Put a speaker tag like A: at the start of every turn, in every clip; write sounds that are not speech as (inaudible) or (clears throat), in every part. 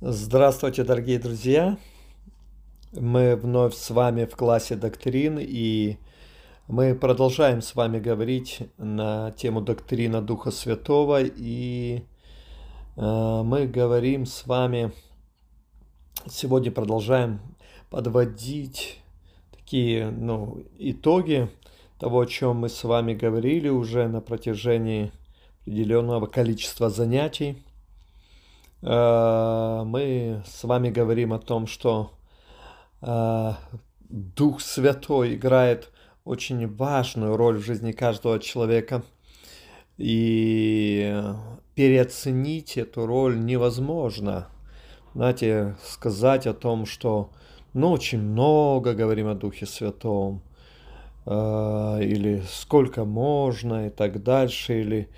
A: Здравствуйте, дорогие друзья! Мы вновь с вами в классе доктрин, и мы продолжаем с вами говорить на тему доктрина Духа Святого, и э, мы говорим с вами, сегодня продолжаем подводить такие ну, итоги того, о чем мы с вами говорили уже на протяжении определенного количества занятий. Э, мы с вами говорим о том, что э, Дух Святой играет очень важную роль в жизни каждого человека. И переоценить эту роль невозможно. Знаете, сказать о том, что ну, очень много говорим о Духе Святом, э, или сколько можно и так дальше, или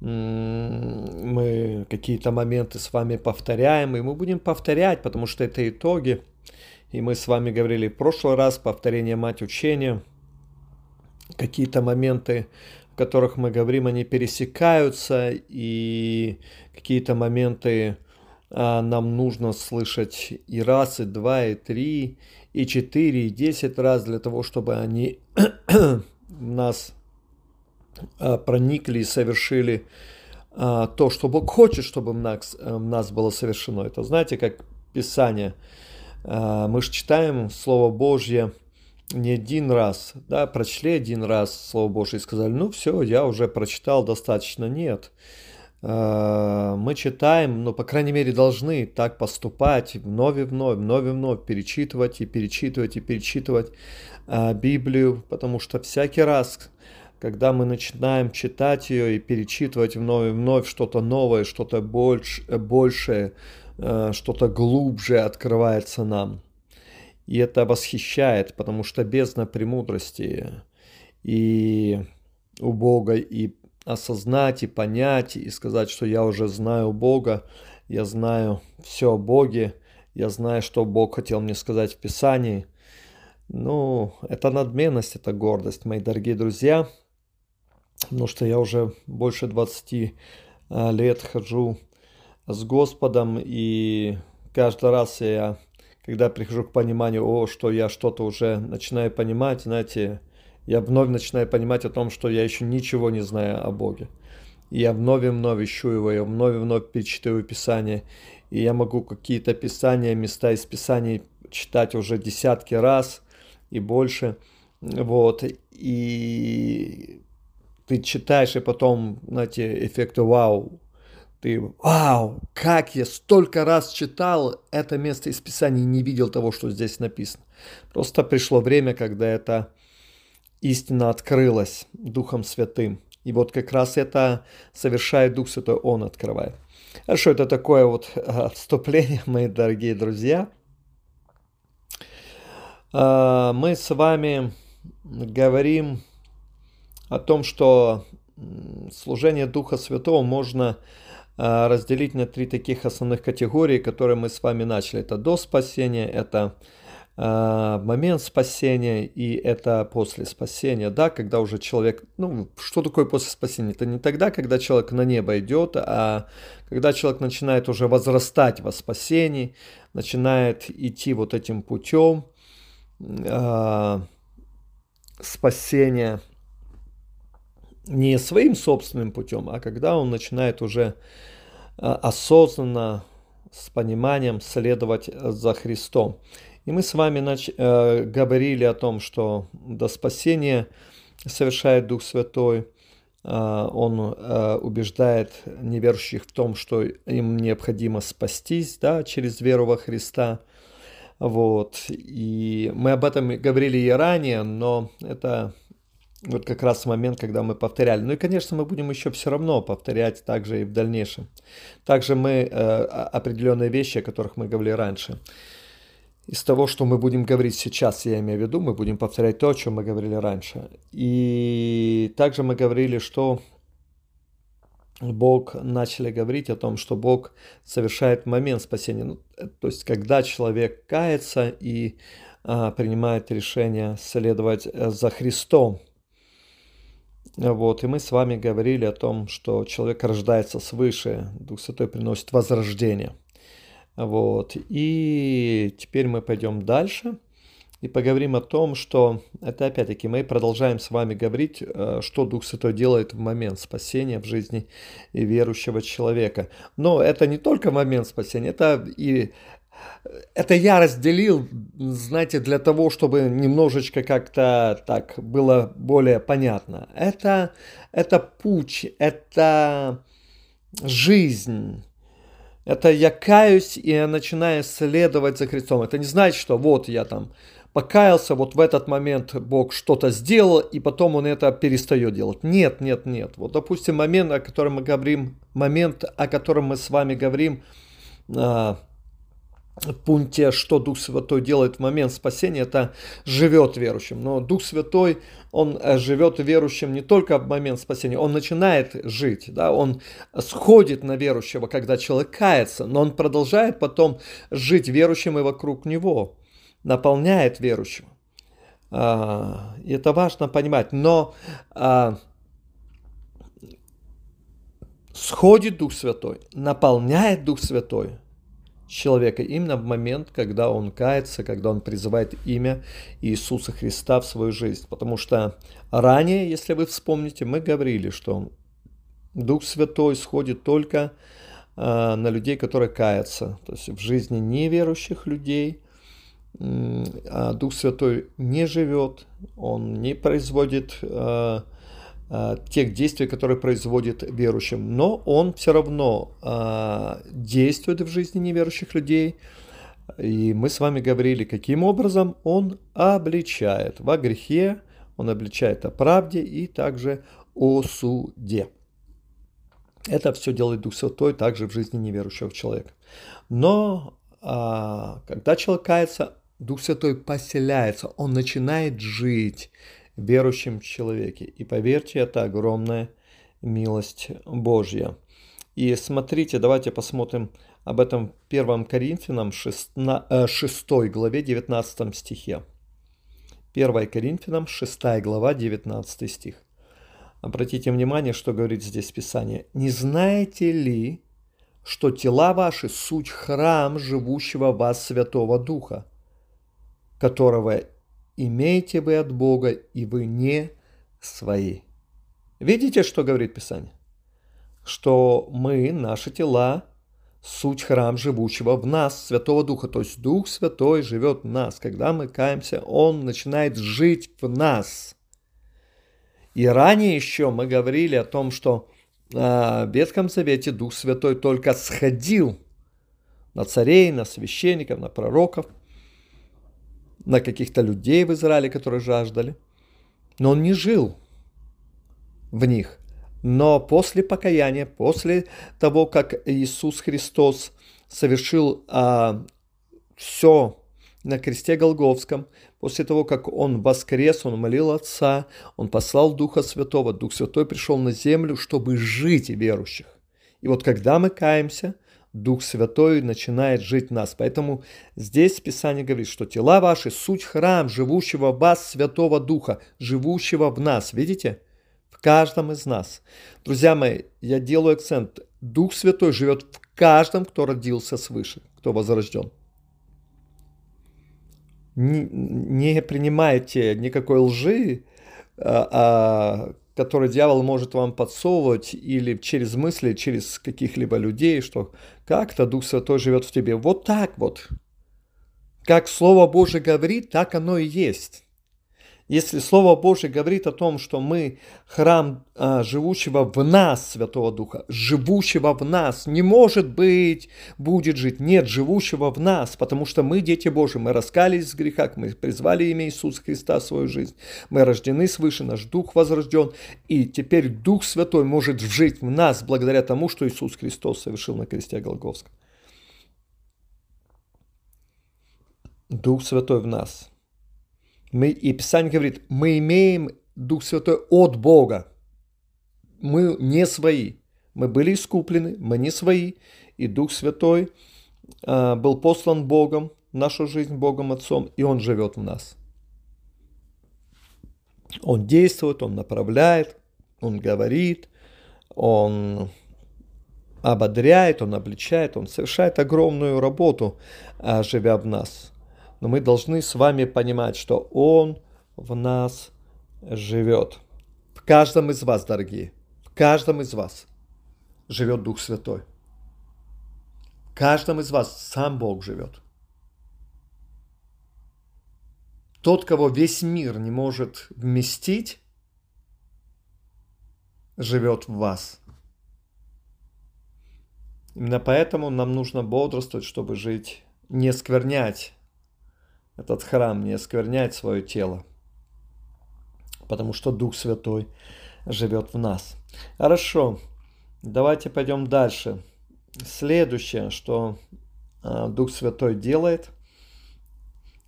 A: мы какие-то моменты с вами повторяем, и мы будем повторять, потому что это итоги. И мы с вами говорили в прошлый раз, повторение мать учения. Какие-то моменты, в которых мы говорим, они пересекаются, и какие-то моменты а, нам нужно слышать и раз, и два, и три, и четыре, и десять раз для того, чтобы они (clears throat) нас проникли и совершили а, то, что Бог хочет, чтобы в нас, э, нас было совершено. Это знаете, как Писание. А, мы же читаем Слово Божье не один раз, да, прочли один раз Слово Божье и сказали, ну все, я уже прочитал достаточно. Нет. Мы читаем, ну, по крайней мере, должны так поступать вновь и вновь, вновь и вновь, перечитывать и перечитывать и перечитывать Библию, потому что всякий раз, когда мы начинаем читать ее и перечитывать вновь и вновь что-то новое, что-то больш, большее, э, что-то глубже открывается нам. И это восхищает, потому что бездна премудрости и у Бога, и осознать, и понять, и сказать, что я уже знаю Бога, я знаю все о Боге, я знаю, что Бог хотел мне сказать в Писании. Ну, это надменность, это гордость, мои дорогие друзья – потому что я уже больше 20 а, лет хожу с Господом, и каждый раз я, когда прихожу к пониманию, о, что я что-то уже начинаю понимать, знаете, я вновь начинаю понимать о том, что я еще ничего не знаю о Боге. И я вновь и вновь ищу его, я вновь и вновь перечитываю Писание. И я могу какие-то Писания, места из Писаний читать уже десятки раз и больше. Вот. И ты читаешь, и потом, знаете, эффекты вау. Ты, вау, как я столько раз читал это место из Писания и не видел того, что здесь написано. Просто пришло время, когда эта истина открылась Духом Святым. И вот как раз это совершает Дух Святой, Он открывает. Хорошо, это такое вот а, вступление, мои дорогие друзья. А, мы с вами говорим о том, что служение Духа Святого можно а, разделить на три таких основных категории, которые мы с вами начали. Это до спасения, это а, момент спасения и это после спасения, да, когда уже человек, ну, что такое после спасения? Это не тогда, когда человек на небо идет, а когда человек начинает уже возрастать во спасении, начинает идти вот этим путем э, спасения, не своим собственным путем, а когда он начинает уже а, осознанно, с пониманием следовать за Христом. И мы с вами нач... э, говорили о том, что до спасения совершает Дух Святой, э, Он э, убеждает неверующих в том, что им необходимо спастись да, через веру во Христа. Вот. И мы об этом говорили и ранее, но это вот как раз момент, когда мы повторяли. Ну и, конечно, мы будем еще все равно повторять также и в дальнейшем. Также мы э, определенные вещи, о которых мы говорили раньше. Из того, что мы будем говорить сейчас, я имею в виду, мы будем повторять то, о чем мы говорили раньше. И также мы говорили, что Бог начали говорить о том, что Бог совершает момент спасения. Ну, э, то есть, когда человек кается и а, принимает решение следовать э, за Христом. Вот, и мы с вами говорили о том, что человек рождается свыше, Дух Святой приносит возрождение. Вот. И теперь мы пойдем дальше и поговорим о том, что это опять-таки мы продолжаем с вами говорить, э, что Дух Святой делает в момент спасения в жизни верующего человека. Но это не только момент спасения, это и это я разделил, знаете, для того, чтобы немножечко как-то так было более понятно. Это, это путь, это жизнь, это я каюсь и я начинаю следовать за Христом. Это не значит, что вот я там покаялся, вот в этот момент Бог что-то сделал, и потом он это перестает делать. Нет, нет, нет. Вот, допустим, момент, о котором мы говорим, момент, о котором мы с вами говорим, а, пункте, что Дух Святой делает в момент спасения, это живет верующим. Но Дух Святой, он э, живет верующим не только в момент спасения, он начинает жить, да, он сходит на верующего, когда человек кается, но он продолжает потом жить верующим и вокруг него, наполняет верующего. А, и это важно понимать. Но а, сходит Дух Святой, наполняет Дух Святой – человека именно в момент, когда он кается, когда он призывает имя Иисуса Христа в свою жизнь. Потому что ранее, если вы вспомните, мы говорили, что Дух Святой сходит только э, на людей, которые каются. То есть в жизни неверующих людей э, Дух Святой не живет, он не производит Э, тех действий, которые производит верующим, но он все равно э, действует в жизни неверующих людей. И мы с вами говорили, каким образом он обличает во грехе, он обличает о правде и также о суде. Это все делает Дух Святой также в жизни неверующего человека. Но а, когда человек кается, Дух Святой поселяется, он начинает жить верующем человеке. И поверьте, это огромная милость Божья. И смотрите, давайте посмотрим об этом в 1 Коринфянам 6, 6 э, главе 19 стихе. 1 Коринфянам 6 глава 19 стих. Обратите внимание, что говорит здесь Писание. «Не знаете ли, что тела ваши – суть храм живущего вас Святого Духа, которого имеете вы от Бога, и вы не свои. Видите, что говорит Писание? Что мы, наши тела, суть храм живущего в нас, Святого Духа. То есть Дух Святой живет в нас. Когда мы каемся, Он начинает жить в нас. И ранее еще мы говорили о том, что а, в Ветхом Завете Дух Святой только сходил на царей, на священников, на пророков – на каких-то людей в Израиле, которые жаждали. Но он не жил в них. Но после покаяния, после того, как Иисус Христос совершил а, все на кресте Голговском, после того, как Он воскрес, Он молил Отца, Он послал Духа Святого, Дух Святой пришел на землю, чтобы жить верующих. И вот когда мы каемся – Дух Святой начинает жить в нас. Поэтому здесь Писание говорит, что тела ваши – суть храм живущего в вас Святого Духа, живущего в нас. Видите? В каждом из нас. Друзья мои, я делаю акцент. Дух Святой живет в каждом, кто родился свыше, кто возрожден. Не, не принимайте никакой лжи, а, а который дьявол может вам подсовывать или через мысли, через каких-либо людей, что как-то Дух Святой живет в тебе. Вот так вот. Как Слово Божие говорит, так оно и есть. Если Слово Божье говорит о том, что мы храм а, живущего в нас Святого Духа, живущего в нас, не может быть, будет жить, нет, живущего в нас, потому что мы дети Божьи, мы раскались в грехах, мы призвали имя Иисуса Христа в свою жизнь, мы рождены свыше, наш Дух возрожден, и теперь Дух Святой может жить в нас благодаря тому, что Иисус Христос совершил на кресте Голговском. Дух Святой в нас – мы, и Писание говорит, мы имеем Дух Святой от Бога. Мы не свои. Мы были искуплены, мы не свои. И Дух Святой э, был послан Богом, нашу жизнь Богом Отцом, и Он живет в нас. Он действует, Он направляет, Он говорит, Он ободряет, Он обличает, Он совершает огромную работу, а, живя в нас. Но мы должны с вами понимать, что Он в нас живет. В каждом из вас, дорогие, в каждом из вас живет Дух Святой. В каждом из вас сам Бог живет. Тот, кого весь мир не может вместить, живет в вас. Именно поэтому нам нужно бодрствовать, чтобы жить, не сквернять этот храм, не сквернять свое тело, потому что Дух Святой живет в нас. Хорошо, давайте пойдем дальше. Следующее, что а, Дух Святой делает,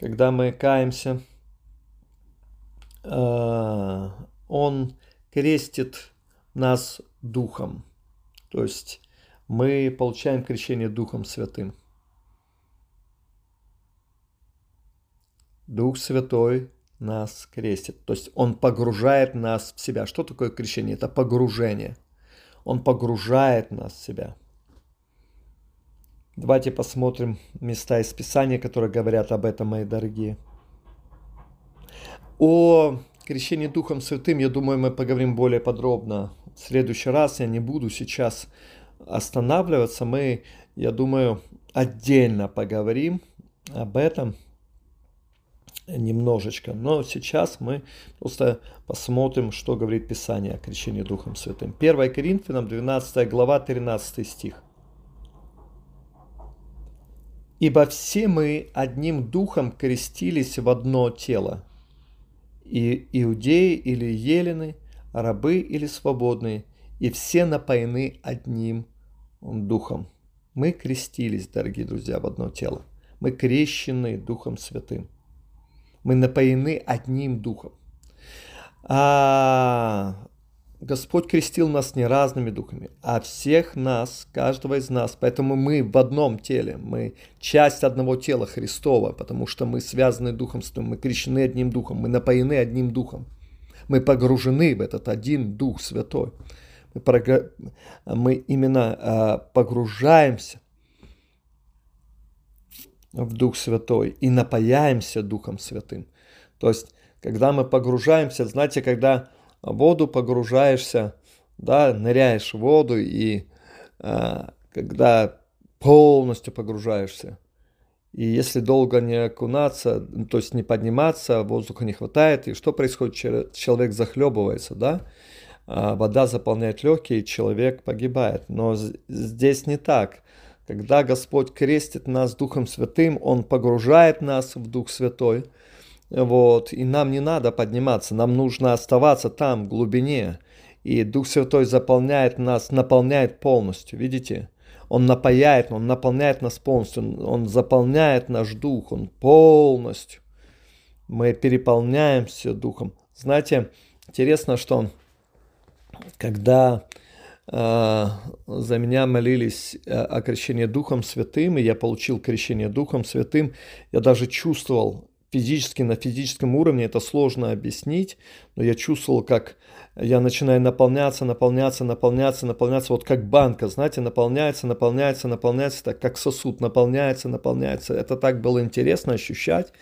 A: когда мы каемся, а, Он крестит нас Духом. То есть мы получаем крещение Духом Святым. Дух Святой нас крестит. То есть Он погружает нас в себя. Что такое крещение? Это погружение. Он погружает нас в себя. Давайте посмотрим места из Писания, которые говорят об этом, мои дорогие. О крещении Духом Святым, я думаю, мы поговорим более подробно в следующий раз. Я не буду сейчас останавливаться. Мы, я думаю, отдельно поговорим об этом немножечко. Но сейчас мы просто посмотрим, что говорит Писание о крещении Духом Святым. 1 Коринфянам, 12 глава, 13 стих. «Ибо все мы одним духом крестились в одно тело, и иудеи или елены, рабы или свободные, и все напоены одним духом». Мы крестились, дорогие друзья, в одно тело. Мы крещены Духом Святым. Мы напоены одним духом. А Господь крестил нас не разными духами, а всех нас, каждого из нас. Поэтому мы в одном теле, мы часть одного тела Христова, потому что мы связаны Духом мы крещены одним Духом, мы напоены одним Духом. Мы погружены в этот один Дух Святой. Мы, мы именно а, погружаемся в Дух Святой и напаяемся Духом Святым. То есть, когда мы погружаемся, знаете, когда в воду погружаешься, да, ныряешь в воду и э, когда полностью погружаешься, и если долго не окунаться, то есть не подниматься, воздуха не хватает, и что происходит? Человек захлебывается, да? А вода заполняет легкие, и человек погибает. Но здесь не так. Когда Господь крестит нас Духом Святым, Он погружает нас в Дух Святой. Вот, и нам не надо подниматься, нам нужно оставаться там, в глубине. И Дух Святой заполняет нас, наполняет полностью, видите? Он напаяет, Он наполняет нас полностью, Он заполняет наш дух, Он полностью. Мы переполняемся духом. Знаете, интересно, что когда за меня молились э, о крещении Духом Святым, и я получил крещение Духом Святым. Я даже чувствовал физически, на физическом уровне, это сложно объяснить, но я чувствовал, как я начинаю наполняться, наполняться, наполняться, наполняться, вот как банка, знаете, наполняется, наполняется, наполняется, так как сосуд наполняется, наполняется. Это так было интересно ощущать.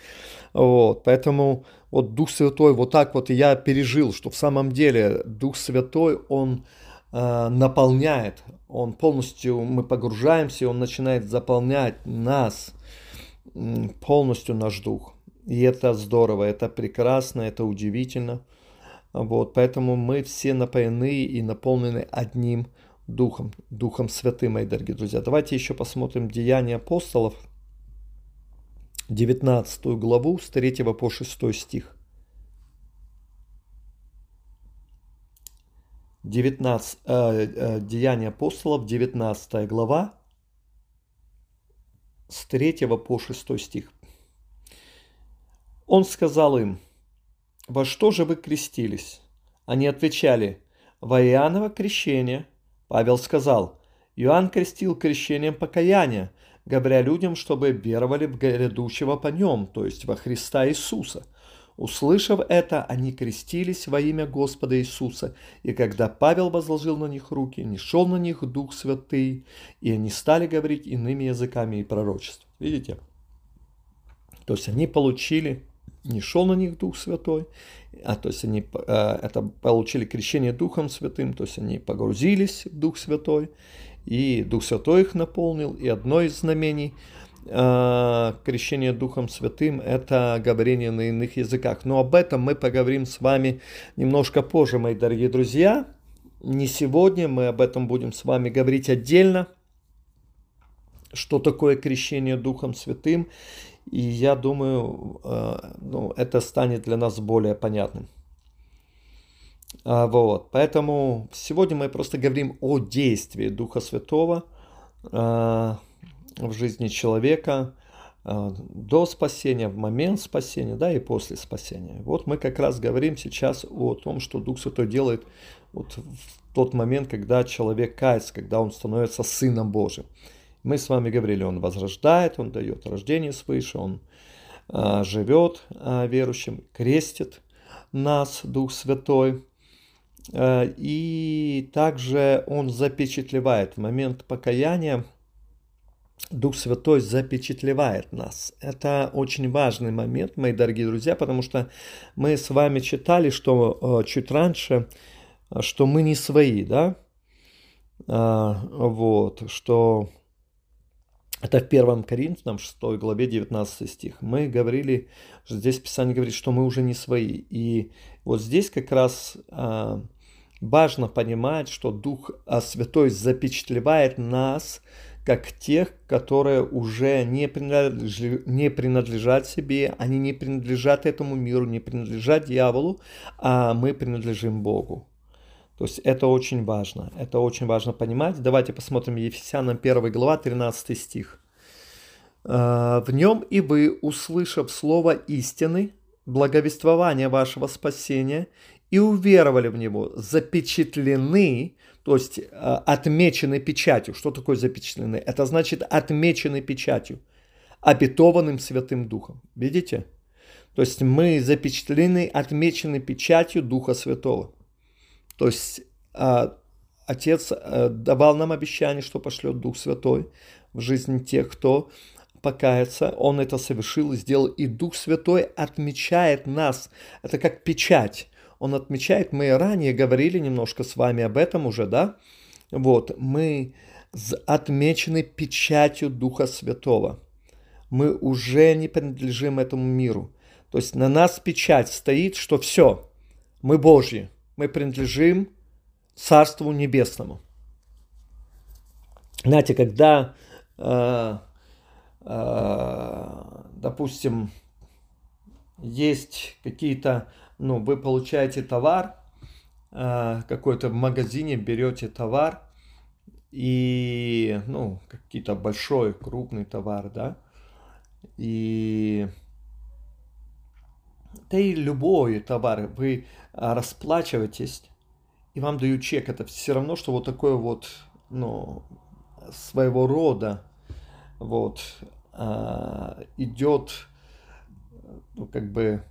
A: Вот, поэтому вот Дух Святой, вот так вот я пережил, что в самом деле Дух Святой, Он наполняет, он полностью, мы погружаемся, он начинает заполнять нас, полностью наш дух. И это здорово, это прекрасно, это удивительно. Вот, поэтому мы все напоены и наполнены одним Духом, Духом Святым, мои дорогие друзья. Давайте еще посмотрим Деяния апостолов, 19 главу, с 3 по 6 стих. 19, э, э, Деяния апостолов, 19 глава, с 3 по 6 стих. Он сказал им, «Во что же вы крестились?» Они отвечали, «Во Иоанново крещение». Павел сказал, «Иоанн крестил крещением покаяния, говоря людям, чтобы веровали в грядущего по нем, то есть во Христа Иисуса. Услышав это, они крестились во имя Господа Иисуса. И когда Павел возложил на них руки, не шел на них Дух Святый, и они стали говорить иными языками и пророчествовать. Видите? То есть они получили, не шел на них Дух Святой, а то есть они э, это получили крещение Духом Святым, то есть они погрузились в Дух Святой, и Дух Святой их наполнил, и одно из знамений э, крещения Духом Святым – это говорение на иных языках. Но об этом мы поговорим с вами немножко позже, мои дорогие друзья. Не сегодня, мы об этом будем с вами говорить отдельно, что такое крещение Духом Святым. И я думаю, э, ну, это станет для нас более понятным. А, вот, поэтому сегодня мы просто говорим о действии Духа Святого а, в жизни человека а, до спасения, в момент спасения, да, и после спасения. Вот мы как раз говорим сейчас о том, что Дух Святой делает вот в тот момент, когда человек кается, когда он становится Сыном Божьим. Мы с вами говорили, он возрождает, он дает рождение свыше, он а, живет а, верующим, крестит нас, Дух Святой. А, и также он запечатлевает в момент покаяния, Дух Святой запечатлевает нас. Это очень важный момент, мои дорогие друзья, потому что мы с вами читали, что чуть раньше, что мы не свои, да, вот, что это в 1 Коринфянам 6 главе 19 стих. Мы говорили, что здесь Писание говорит, что мы уже не свои. И вот здесь как раз а, важно понимать, что Дух а, Святой запечатлевает нас как тех, которые уже не принадлежат, не принадлежат себе, они не принадлежат этому миру, не принадлежат дьяволу, а мы принадлежим Богу. То есть это очень важно. Это очень важно понимать. Давайте посмотрим Ефесянам 1 глава, 13 стих. «А, «В нем и вы, услышав слово истины, благовествование вашего спасения, и уверовали в него, запечатлены, то есть а, отмечены печатью. Что такое запечатлены? Это значит отмечены печатью, обетованным Святым Духом. Видите? То есть мы запечатлены, отмечены печатью Духа Святого. То есть а, Отец а, давал нам обещание, что пошлет Дух Святой в жизнь тех, кто покаяться. Он это совершил и сделал. И Дух Святой отмечает нас. Это как печать. Он отмечает, мы ранее говорили немножко с вами об этом уже, да? Вот, мы отмечены печатью Духа Святого. Мы уже не принадлежим этому миру. То есть на нас печать стоит, что все, мы Божьи мы принадлежим Царству Небесному. Знаете, когда, э, э, допустим, есть какие-то, ну, вы получаете товар, э, какой-то в магазине берете товар, и, ну, какие-то большой, крупный товар, да, и да и любой товар, вы а, расплачиваетесь, и вам дают чек, это все равно, что вот такое вот, ну, своего рода, вот, а, идет, ну, как бы,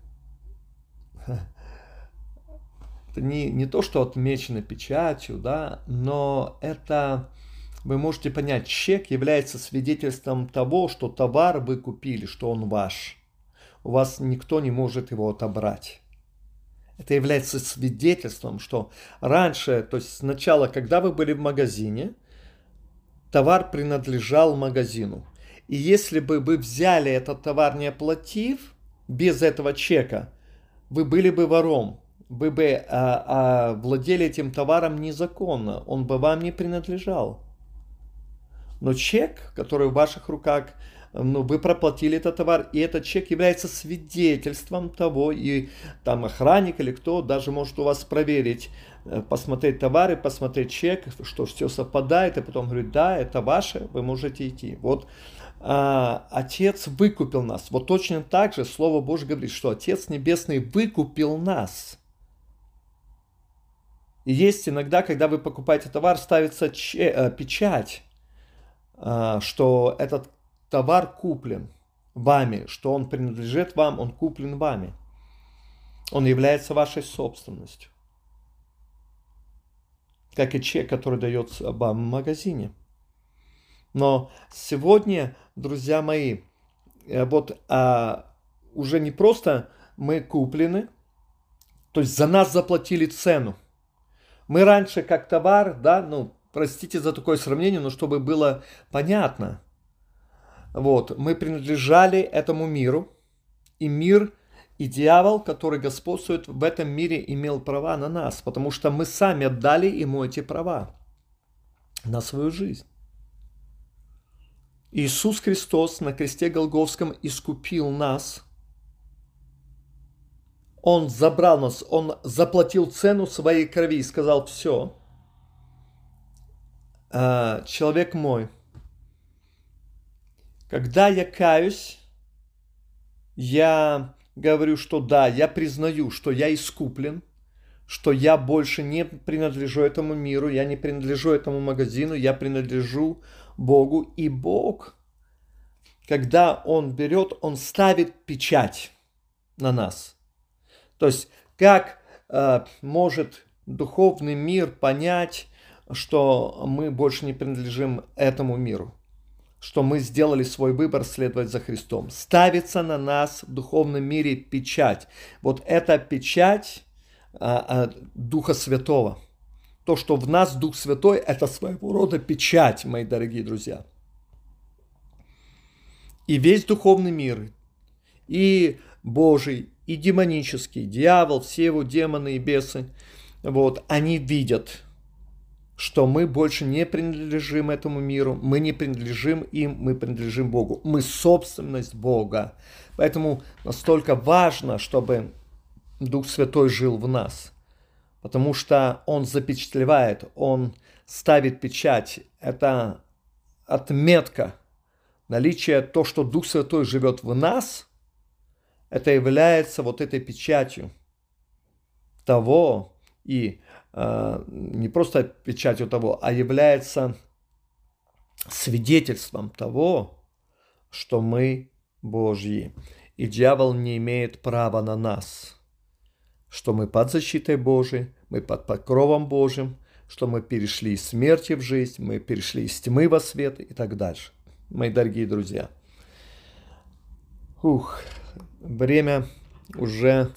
A: (laughs) это не, не то, что отмечено печатью, да, но это, вы можете понять, чек является свидетельством того, что товар вы купили, что он ваш. У вас никто не может его отобрать. Это является свидетельством, что раньше, то есть сначала, когда вы были в магазине, товар принадлежал магазину. И если бы вы взяли этот товар, не оплатив, без этого чека, вы были бы вором. Вы бы а, а, владели этим товаром незаконно. Он бы вам не принадлежал. Но чек, который в ваших руках, ну, вы проплатили этот товар, и этот чек является свидетельством того, и там охранник или кто даже может у вас проверить, э, посмотреть товары, посмотреть чек, что все совпадает, и потом говорит, да, это ваше, вы можете идти. Вот Отец выкупил нас. Вот точно так же Слово Божье говорит, что Отец Небесный выкупил нас. И есть иногда, когда вы покупаете товар, ставится че, э, печать, э, что этот товар куплен вами, что он принадлежит вам, он куплен вами. Он является вашей собственностью. Как и чек, который дается вам в магазине. Но сегодня, друзья мои, э, вот а, уже не просто мы куплены, то есть за нас заплатили цену. Мы раньше как товар, да, ну, простите за такое сравнение, но чтобы было понятно. Вот, мы принадлежали этому миру, и мир и дьявол, который господствует в этом мире, имел права на нас, потому что мы сами отдали ему эти права на свою жизнь. Иисус Христос на кресте Голговском искупил нас. Он забрал нас, Он заплатил цену своей крови и сказал, все, а, человек мой, когда я каюсь, я говорю, что да, я признаю, что я искуплен, что я больше не принадлежу этому миру, я не принадлежу этому магазину, я принадлежу Богу. И Бог, когда Он берет, Он ставит печать на нас. То есть, как э, может духовный мир понять, что мы больше не принадлежим этому миру? что мы сделали свой выбор следовать за Христом. Ставится на нас в духовном мире печать. Вот эта печать а, а, Духа Святого. То, что в нас Дух Святой, это своего рода печать, мои дорогие друзья. И весь духовный мир, и Божий, и демонический, дьявол, все его демоны и бесы, вот, они видят, что мы больше не принадлежим этому миру, мы не принадлежим им, мы принадлежим Богу. Мы собственность Бога. Поэтому настолько важно, чтобы Дух Святой жил в нас, потому что Он запечатлевает, Он ставит печать. Это отметка, наличие то, что Дух Святой живет в нас, это является вот этой печатью того и Э, не просто печатью того, а является свидетельством того, что мы Божьи. И дьявол не имеет права на нас, что мы под защитой Божией, мы под покровом Божьим, что мы перешли из смерти в жизнь, мы перешли из тьмы во свет и так дальше. Мои дорогие друзья. Ух, время уже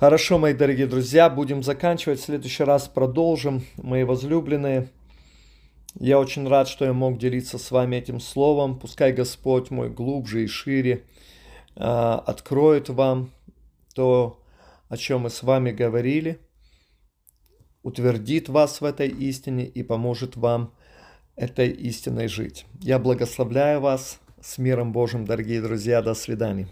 A: Хорошо, мои дорогие друзья, будем заканчивать. В следующий раз продолжим, мои возлюбленные. Я очень рад, что я мог делиться с вами этим словом. Пускай Господь мой глубже и шире э, откроет вам то, о чем мы с вами говорили, утвердит вас в этой истине и поможет вам этой истиной жить. Я благословляю вас с миром Божьим, дорогие друзья. До свидания.